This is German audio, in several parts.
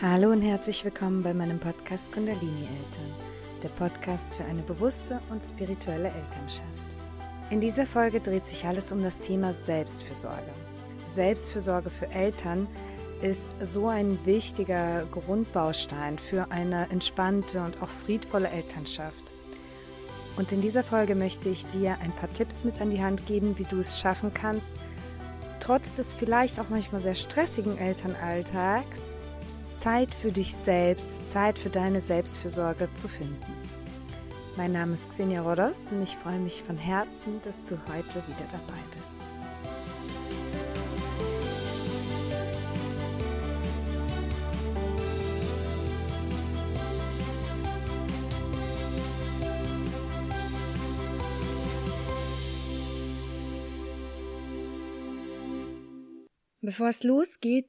Hallo und herzlich willkommen bei meinem Podcast Kundalini Eltern, der Podcast für eine bewusste und spirituelle Elternschaft. In dieser Folge dreht sich alles um das Thema Selbstfürsorge. Selbstfürsorge für Eltern ist so ein wichtiger Grundbaustein für eine entspannte und auch friedvolle Elternschaft. Und in dieser Folge möchte ich dir ein paar Tipps mit an die Hand geben, wie du es schaffen kannst, trotz des vielleicht auch manchmal sehr stressigen Elternalltags Zeit für dich selbst, Zeit für deine Selbstfürsorge zu finden. Mein Name ist Xenia Rodos und ich freue mich von Herzen, dass du heute wieder dabei bist. Bevor es losgeht,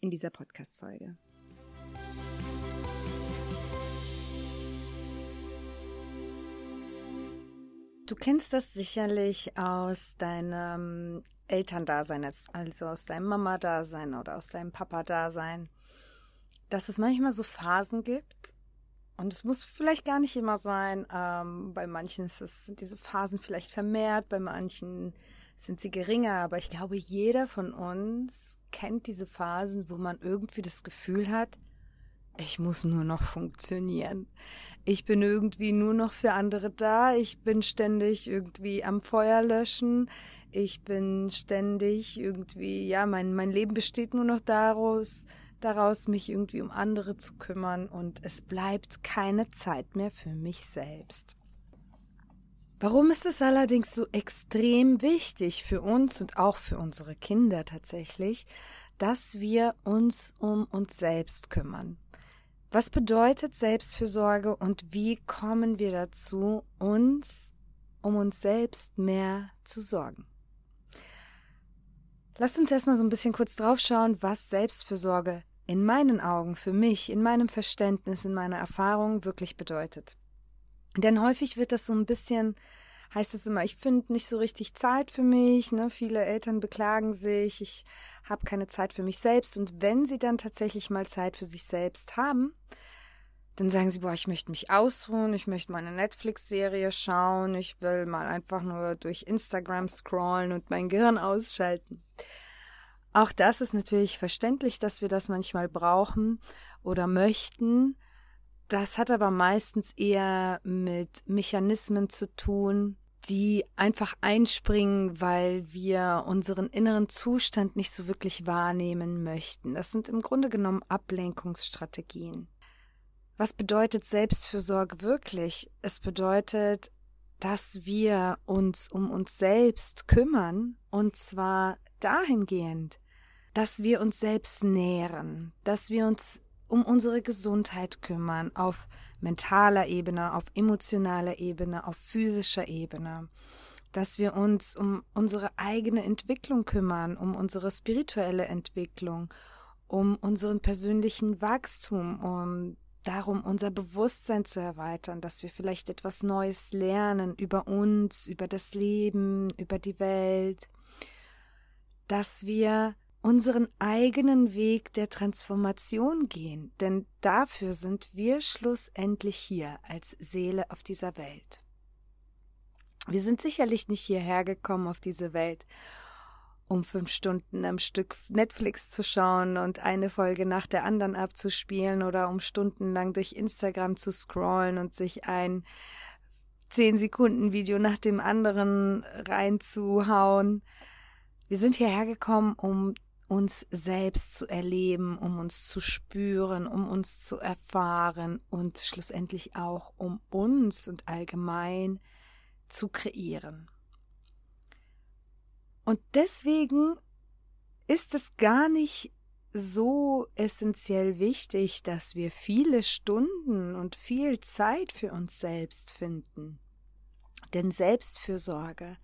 in dieser Podcast-Folge. Du kennst das sicherlich aus deinem Elterndasein, also aus deinem Mama-Dasein oder aus deinem Papa-Dasein, dass es manchmal so Phasen gibt, und es muss vielleicht gar nicht immer sein. Ähm, bei manchen ist es, sind diese Phasen vielleicht vermehrt, bei manchen sind sie geringer, aber ich glaube, jeder von uns kennt diese Phasen, wo man irgendwie das Gefühl hat, ich muss nur noch funktionieren. Ich bin irgendwie nur noch für andere da. Ich bin ständig irgendwie am Feuer löschen. Ich bin ständig irgendwie, ja, mein, mein Leben besteht nur noch daraus, daraus, mich irgendwie um andere zu kümmern und es bleibt keine Zeit mehr für mich selbst. Warum ist es allerdings so extrem wichtig für uns und auch für unsere Kinder tatsächlich, dass wir uns um uns selbst kümmern? Was bedeutet Selbstfürsorge und wie kommen wir dazu, uns um uns selbst mehr zu sorgen? Lasst uns erstmal so ein bisschen kurz drauf schauen, was Selbstfürsorge in meinen Augen, für mich, in meinem Verständnis, in meiner Erfahrung wirklich bedeutet. Denn häufig wird das so ein bisschen, heißt es immer, ich finde nicht so richtig Zeit für mich. Ne? Viele Eltern beklagen sich, ich habe keine Zeit für mich selbst. Und wenn sie dann tatsächlich mal Zeit für sich selbst haben, dann sagen sie, boah, ich möchte mich ausruhen, ich möchte meine Netflix-Serie schauen, ich will mal einfach nur durch Instagram scrollen und mein Gehirn ausschalten. Auch das ist natürlich verständlich, dass wir das manchmal brauchen oder möchten. Das hat aber meistens eher mit Mechanismen zu tun, die einfach einspringen, weil wir unseren inneren Zustand nicht so wirklich wahrnehmen möchten. Das sind im Grunde genommen Ablenkungsstrategien. Was bedeutet Selbstfürsorge wirklich? Es bedeutet, dass wir uns um uns selbst kümmern, und zwar dahingehend, dass wir uns selbst nähren, dass wir uns um unsere Gesundheit kümmern, auf mentaler Ebene, auf emotionaler Ebene, auf physischer Ebene, dass wir uns um unsere eigene Entwicklung kümmern, um unsere spirituelle Entwicklung, um unseren persönlichen Wachstum, um darum, unser Bewusstsein zu erweitern, dass wir vielleicht etwas Neues lernen über uns, über das Leben, über die Welt, dass wir unseren eigenen Weg der Transformation gehen, denn dafür sind wir schlussendlich hier als Seele auf dieser Welt. Wir sind sicherlich nicht hierher gekommen auf diese Welt, um fünf Stunden am Stück Netflix zu schauen und eine Folge nach der anderen abzuspielen oder um stundenlang durch Instagram zu scrollen und sich ein zehn Sekunden Video nach dem anderen reinzuhauen. Wir sind hierher gekommen, um uns selbst zu erleben, um uns zu spüren, um uns zu erfahren und schlussendlich auch um uns und allgemein zu kreieren. Und deswegen ist es gar nicht so essentiell wichtig, dass wir viele Stunden und viel Zeit für uns selbst finden. Denn Selbstfürsorge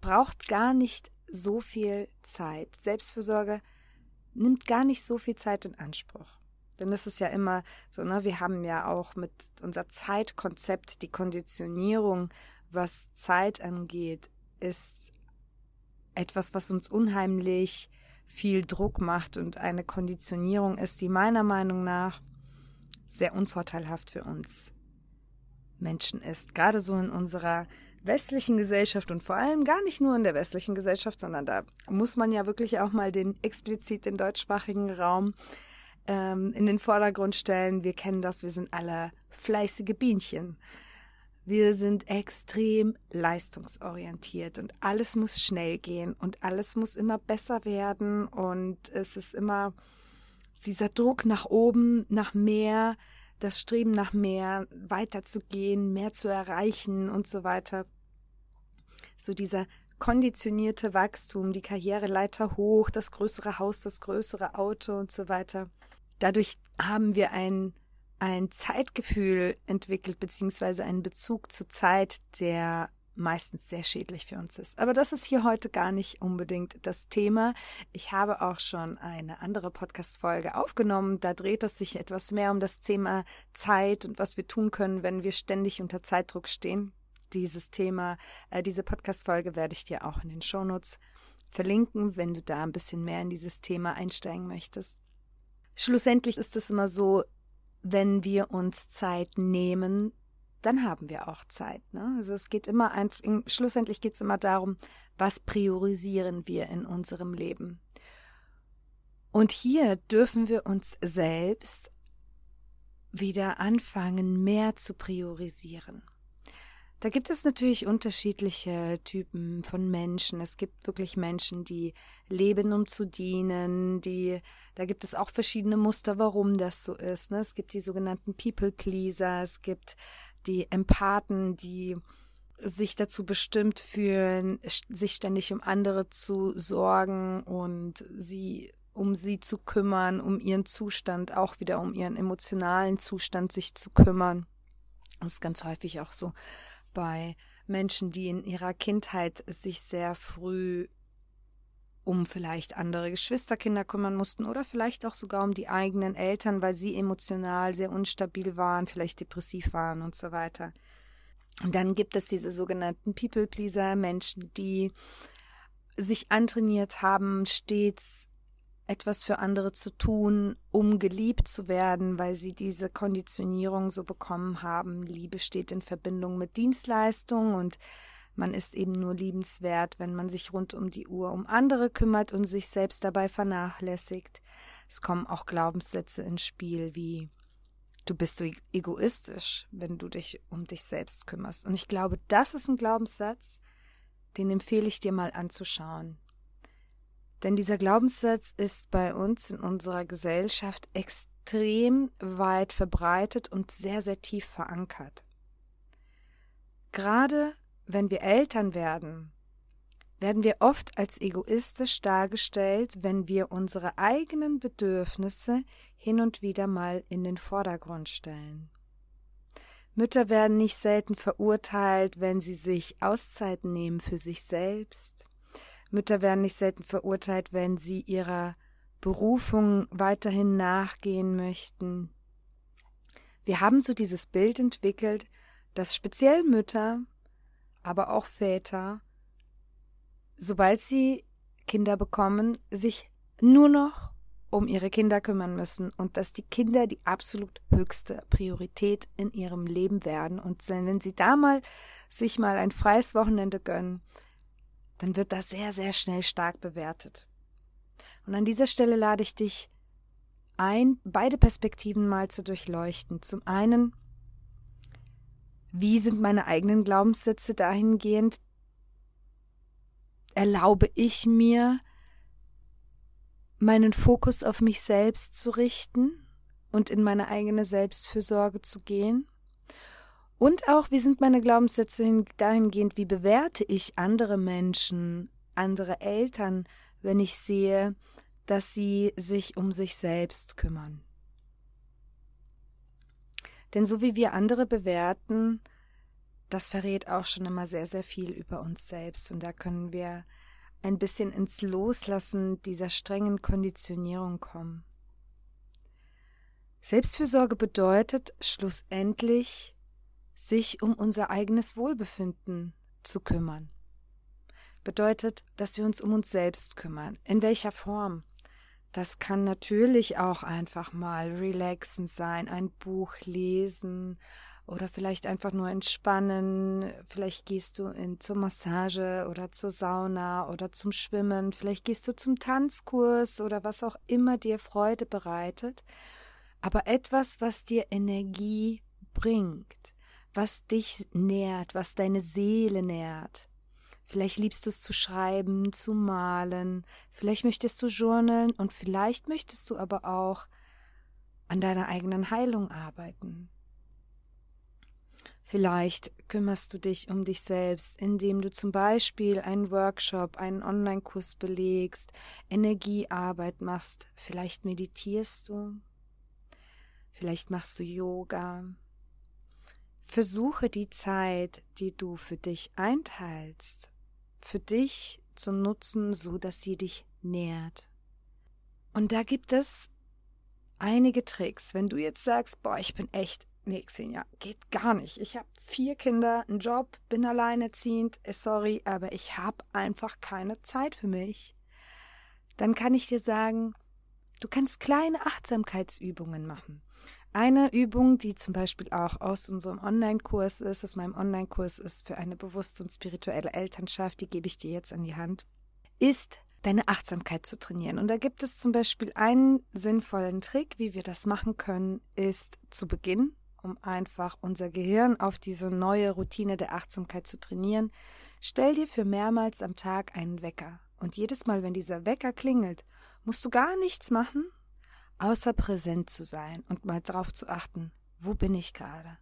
braucht gar nicht so viel Zeit. Selbstfürsorge nimmt gar nicht so viel Zeit in Anspruch. Denn das ist ja immer so, ne? Wir haben ja auch mit unser Zeitkonzept, die Konditionierung, was Zeit angeht, ist etwas, was uns unheimlich viel Druck macht und eine Konditionierung ist, die meiner Meinung nach sehr unvorteilhaft für uns Menschen ist. Gerade so in unserer westlichen Gesellschaft und vor allem gar nicht nur in der westlichen Gesellschaft, sondern da muss man ja wirklich auch mal den explizit den deutschsprachigen Raum ähm, in den Vordergrund stellen. Wir kennen das, wir sind alle fleißige Bienchen. Wir sind extrem leistungsorientiert und alles muss schnell gehen und alles muss immer besser werden und es ist immer dieser Druck nach oben, nach mehr, das Streben nach mehr, weiterzugehen, mehr zu erreichen und so weiter. So dieser konditionierte Wachstum, die Karriereleiter hoch, das größere Haus, das größere Auto und so weiter. Dadurch haben wir ein ein Zeitgefühl entwickelt, beziehungsweise einen Bezug zur Zeit, der meistens sehr schädlich für uns ist. Aber das ist hier heute gar nicht unbedingt das Thema. Ich habe auch schon eine andere Podcast-Folge aufgenommen. Da dreht es sich etwas mehr um das Thema Zeit und was wir tun können, wenn wir ständig unter Zeitdruck stehen. Dieses Thema, äh, diese Podcast-Folge werde ich dir auch in den Shownotes verlinken, wenn du da ein bisschen mehr in dieses Thema einsteigen möchtest. Schlussendlich ist es immer so, wenn wir uns Zeit nehmen, dann haben wir auch Zeit. Ne? Also es geht immer ein, schlussendlich geht es immer darum, was priorisieren wir in unserem Leben. Und hier dürfen wir uns selbst wieder anfangen, mehr zu priorisieren. Da gibt es natürlich unterschiedliche Typen von Menschen. Es gibt wirklich Menschen, die leben, um zu dienen, die, da gibt es auch verschiedene Muster, warum das so ist. Ne? Es gibt die sogenannten People Pleaser, es gibt die Empathen, die sich dazu bestimmt fühlen, sich ständig um andere zu sorgen und sie um sie zu kümmern, um ihren Zustand, auch wieder um ihren emotionalen Zustand sich zu kümmern. Das ist ganz häufig auch so bei Menschen, die in ihrer Kindheit sich sehr früh um vielleicht andere Geschwisterkinder kümmern mussten oder vielleicht auch sogar um die eigenen Eltern, weil sie emotional sehr unstabil waren, vielleicht depressiv waren und so weiter. Und dann gibt es diese sogenannten People-Pleaser, Menschen, die sich antrainiert haben, stets etwas für andere zu tun, um geliebt zu werden, weil sie diese Konditionierung so bekommen haben. Liebe steht in Verbindung mit Dienstleistung und man ist eben nur liebenswert, wenn man sich rund um die Uhr um andere kümmert und sich selbst dabei vernachlässigt. Es kommen auch Glaubenssätze ins Spiel wie du bist so e-, egoistisch, wenn du dich um dich selbst kümmerst. Und ich glaube, das ist ein Glaubenssatz, den empfehle ich dir mal anzuschauen. Denn dieser Glaubenssatz ist bei uns in unserer Gesellschaft extrem weit verbreitet und sehr, sehr tief verankert. Gerade wenn wir Eltern werden, werden wir oft als egoistisch dargestellt, wenn wir unsere eigenen Bedürfnisse hin und wieder mal in den Vordergrund stellen. Mütter werden nicht selten verurteilt, wenn sie sich Auszeiten nehmen für sich selbst, Mütter werden nicht selten verurteilt, wenn sie ihrer Berufung weiterhin nachgehen möchten. Wir haben so dieses Bild entwickelt, dass speziell Mütter, aber auch Väter, sobald sie Kinder bekommen, sich nur noch um ihre Kinder kümmern müssen und dass die Kinder die absolut höchste Priorität in ihrem Leben werden und wenn sie da mal sich mal ein freies Wochenende gönnen, dann wird das sehr, sehr schnell stark bewertet. Und an dieser Stelle lade ich dich ein, beide Perspektiven mal zu durchleuchten. Zum einen, wie sind meine eigenen Glaubenssätze dahingehend? Erlaube ich mir, meinen Fokus auf mich selbst zu richten und in meine eigene Selbstfürsorge zu gehen? Und auch, wie sind meine Glaubenssätze dahingehend, wie bewerte ich andere Menschen, andere Eltern, wenn ich sehe, dass sie sich um sich selbst kümmern? Denn so wie wir andere bewerten, das verrät auch schon immer sehr, sehr viel über uns selbst. Und da können wir ein bisschen ins Loslassen dieser strengen Konditionierung kommen. Selbstfürsorge bedeutet schlussendlich, sich um unser eigenes Wohlbefinden zu kümmern. Bedeutet, dass wir uns um uns selbst kümmern. In welcher Form? Das kann natürlich auch einfach mal relaxend sein, ein Buch lesen oder vielleicht einfach nur entspannen. Vielleicht gehst du in, zur Massage oder zur Sauna oder zum Schwimmen. Vielleicht gehst du zum Tanzkurs oder was auch immer dir Freude bereitet. Aber etwas, was dir Energie bringt was dich nährt, was deine Seele nährt. Vielleicht liebst du es zu schreiben, zu malen, vielleicht möchtest du journalen und vielleicht möchtest du aber auch an deiner eigenen Heilung arbeiten. Vielleicht kümmerst du dich um dich selbst, indem du zum Beispiel einen Workshop, einen Online-Kurs belegst, Energiearbeit machst, vielleicht meditierst du, vielleicht machst du Yoga, Versuche die Zeit, die du für dich einteilst, für dich zu nutzen, so dass sie dich nährt. Und da gibt es einige Tricks. Wenn du jetzt sagst, boah, ich bin echt, nee, Xenia, geht gar nicht. Ich habe vier Kinder, einen Job, bin alleinerziehend, äh, sorry, aber ich habe einfach keine Zeit für mich. Dann kann ich dir sagen, du kannst kleine Achtsamkeitsübungen machen. Eine Übung, die zum Beispiel auch aus unserem Online-Kurs ist, aus meinem Online-Kurs ist für eine bewusste und spirituelle Elternschaft, die gebe ich dir jetzt an die Hand, ist deine Achtsamkeit zu trainieren. Und da gibt es zum Beispiel einen sinnvollen Trick, wie wir das machen können, ist zu Beginn, um einfach unser Gehirn auf diese neue Routine der Achtsamkeit zu trainieren, stell dir für mehrmals am Tag einen Wecker. Und jedes Mal, wenn dieser Wecker klingelt, musst du gar nichts machen, außer präsent zu sein und mal drauf zu achten, wo bin ich gerade?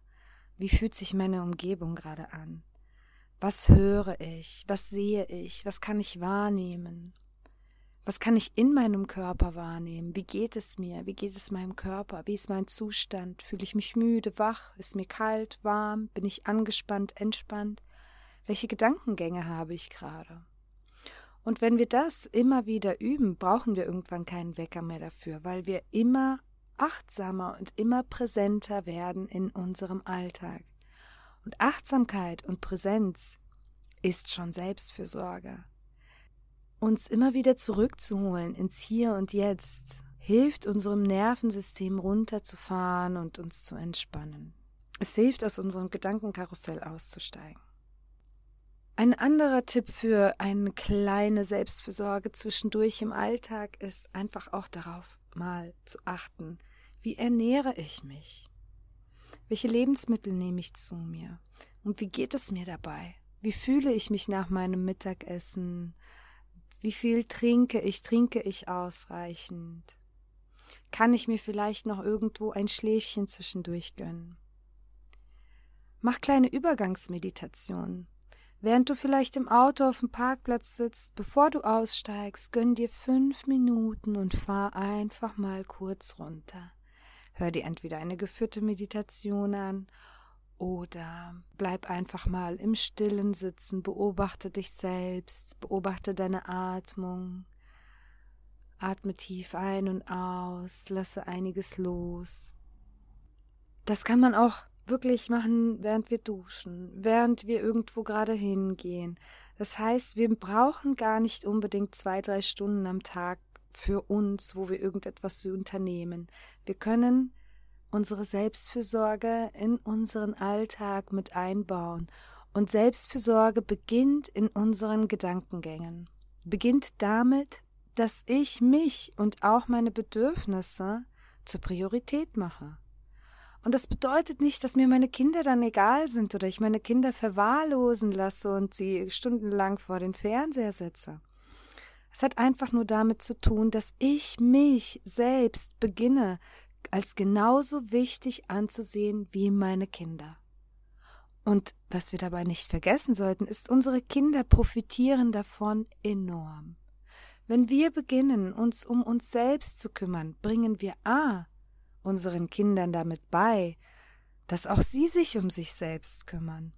Wie fühlt sich meine Umgebung gerade an? Was höre ich? Was sehe ich? Was kann ich wahrnehmen? Was kann ich in meinem Körper wahrnehmen? Wie geht es mir? Wie geht es meinem Körper? Wie ist mein Zustand? Fühle ich mich müde, wach? Ist mir kalt, warm? Bin ich angespannt, entspannt? Welche Gedankengänge habe ich gerade? Und wenn wir das immer wieder üben, brauchen wir irgendwann keinen Wecker mehr dafür, weil wir immer achtsamer und immer präsenter werden in unserem Alltag. Und Achtsamkeit und Präsenz ist schon Selbstfürsorge. Uns immer wieder zurückzuholen ins Hier und Jetzt hilft unserem Nervensystem runterzufahren und uns zu entspannen. Es hilft, aus unserem Gedankenkarussell auszusteigen. Ein anderer Tipp für eine kleine Selbstfürsorge zwischendurch im Alltag ist einfach auch darauf mal zu achten, wie ernähre ich mich? Welche Lebensmittel nehme ich zu mir? Und wie geht es mir dabei? Wie fühle ich mich nach meinem Mittagessen? Wie viel trinke ich? Trinke ich ausreichend? Kann ich mir vielleicht noch irgendwo ein Schläfchen zwischendurch gönnen? Mach kleine Übergangsmeditationen. Während du vielleicht im Auto auf dem Parkplatz sitzt, bevor du aussteigst, gönn dir fünf Minuten und fahr einfach mal kurz runter. Hör dir entweder eine geführte Meditation an oder bleib einfach mal im Stillen sitzen, beobachte dich selbst, beobachte deine Atmung. Atme tief ein und aus, lasse einiges los. Das kann man auch wirklich machen, während wir duschen, während wir irgendwo gerade hingehen. Das heißt, wir brauchen gar nicht unbedingt zwei, drei Stunden am Tag für uns, wo wir irgendetwas unternehmen. Wir können unsere Selbstfürsorge in unseren Alltag mit einbauen Und Selbstfürsorge beginnt in unseren Gedankengängen. Beginnt damit, dass ich mich und auch meine Bedürfnisse zur Priorität mache. Und das bedeutet nicht, dass mir meine Kinder dann egal sind oder ich meine Kinder verwahrlosen lasse und sie stundenlang vor den Fernseher setze. Es hat einfach nur damit zu tun, dass ich mich selbst beginne als genauso wichtig anzusehen wie meine Kinder. Und was wir dabei nicht vergessen sollten, ist, unsere Kinder profitieren davon enorm. Wenn wir beginnen, uns um uns selbst zu kümmern, bringen wir A unseren Kindern damit bei, dass auch sie sich um sich selbst kümmern.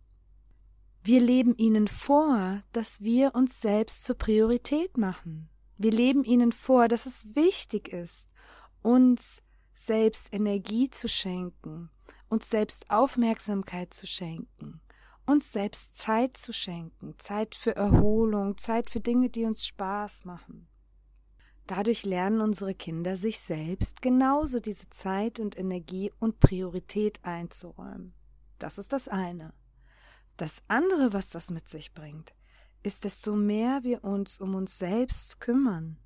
Wir leben ihnen vor, dass wir uns selbst zur Priorität machen. Wir leben ihnen vor, dass es wichtig ist, uns selbst Energie zu schenken, uns selbst Aufmerksamkeit zu schenken, uns selbst Zeit zu schenken, Zeit für Erholung, Zeit für Dinge, die uns Spaß machen. Dadurch lernen unsere Kinder sich selbst genauso diese Zeit und Energie und Priorität einzuräumen. Das ist das eine. Das andere, was das mit sich bringt, ist, desto mehr wir uns um uns selbst kümmern,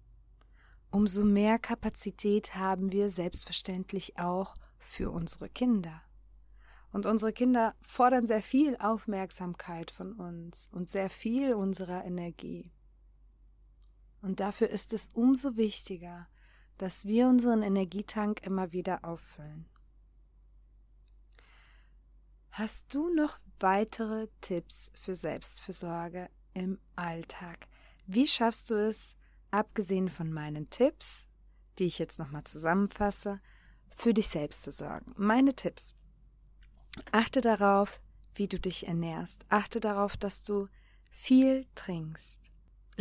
umso mehr Kapazität haben wir selbstverständlich auch für unsere Kinder. Und unsere Kinder fordern sehr viel Aufmerksamkeit von uns und sehr viel unserer Energie. Und dafür ist es umso wichtiger, dass wir unseren Energietank immer wieder auffüllen. Hast du noch weitere Tipps für Selbstfürsorge im Alltag? Wie schaffst du es, abgesehen von meinen Tipps, die ich jetzt nochmal zusammenfasse, für dich selbst zu sorgen? Meine Tipps. Achte darauf, wie du dich ernährst. Achte darauf, dass du viel trinkst.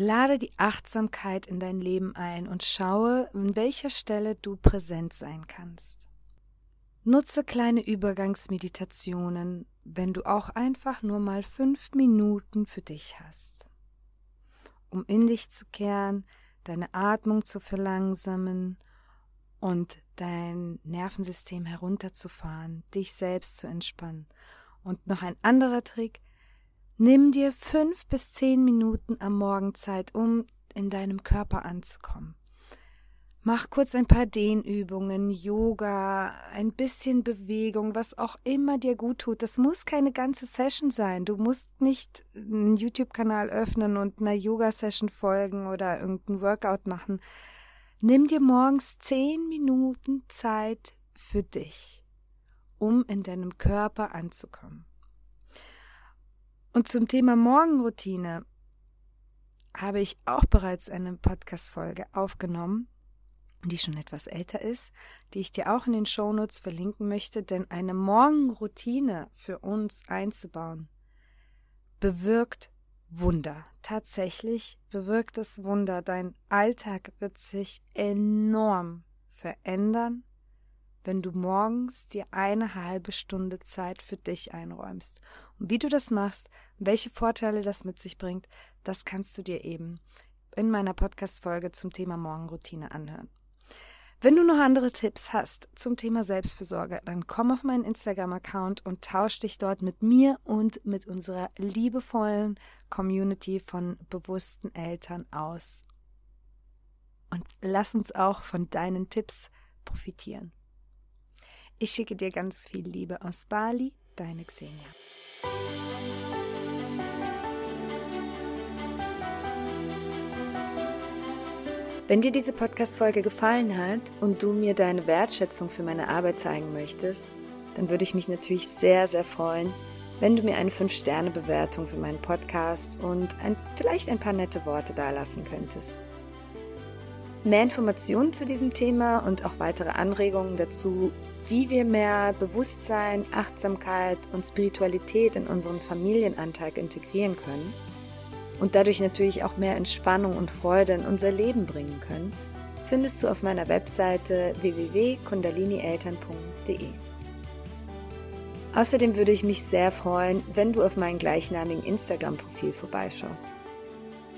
Lade die Achtsamkeit in dein Leben ein und schaue, an welcher Stelle du präsent sein kannst. Nutze kleine Übergangsmeditationen, wenn du auch einfach nur mal fünf Minuten für dich hast, um in dich zu kehren, deine Atmung zu verlangsamen und dein Nervensystem herunterzufahren, dich selbst zu entspannen. Und noch ein anderer Trick, Nimm dir fünf bis zehn Minuten am Morgen Zeit, um in deinem Körper anzukommen. Mach kurz ein paar Dehnübungen, Yoga, ein bisschen Bewegung, was auch immer dir gut tut. Das muss keine ganze Session sein. Du musst nicht einen YouTube-Kanal öffnen und einer Yoga-Session folgen oder irgendein Workout machen. Nimm dir morgens zehn Minuten Zeit für dich, um in deinem Körper anzukommen. Und zum Thema Morgenroutine habe ich auch bereits eine Podcast-Folge aufgenommen, die schon etwas älter ist, die ich dir auch in den Shownotes verlinken möchte, denn eine Morgenroutine für uns einzubauen bewirkt Wunder. Tatsächlich bewirkt es Wunder. Dein Alltag wird sich enorm verändern wenn du morgens dir eine halbe Stunde Zeit für dich einräumst. Und wie du das machst, welche Vorteile das mit sich bringt, das kannst du dir eben in meiner Podcast-Folge zum Thema Morgenroutine anhören. Wenn du noch andere Tipps hast zum Thema Selbstfürsorge, dann komm auf meinen Instagram-Account und tausch dich dort mit mir und mit unserer liebevollen Community von bewussten Eltern aus. Und lass uns auch von deinen Tipps profitieren. Ich schicke dir ganz viel Liebe aus Bali, deine Xenia. Wenn dir diese Podcast-Folge gefallen hat und du mir deine Wertschätzung für meine Arbeit zeigen möchtest, dann würde ich mich natürlich sehr, sehr freuen, wenn du mir eine 5-Sterne-Bewertung für meinen Podcast und ein, vielleicht ein paar nette Worte dalassen könntest. Mehr Informationen zu diesem Thema und auch weitere Anregungen dazu wie wir mehr Bewusstsein, Achtsamkeit und Spiritualität in unseren Familienantrag integrieren können und dadurch natürlich auch mehr Entspannung und Freude in unser Leben bringen können, findest du auf meiner Webseite www.kundalinieltern.de. Außerdem würde ich mich sehr freuen, wenn du auf meinem gleichnamigen Instagram-Profil vorbeischaust.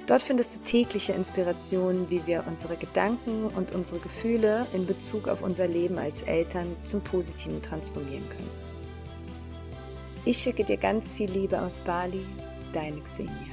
Dort findest du tägliche Inspirationen, wie wir unsere Gedanken und unsere Gefühle in Bezug auf unser Leben als Eltern zum Positiven transformieren können. Ich schicke dir ganz viel Liebe aus Bali, deine Xenia.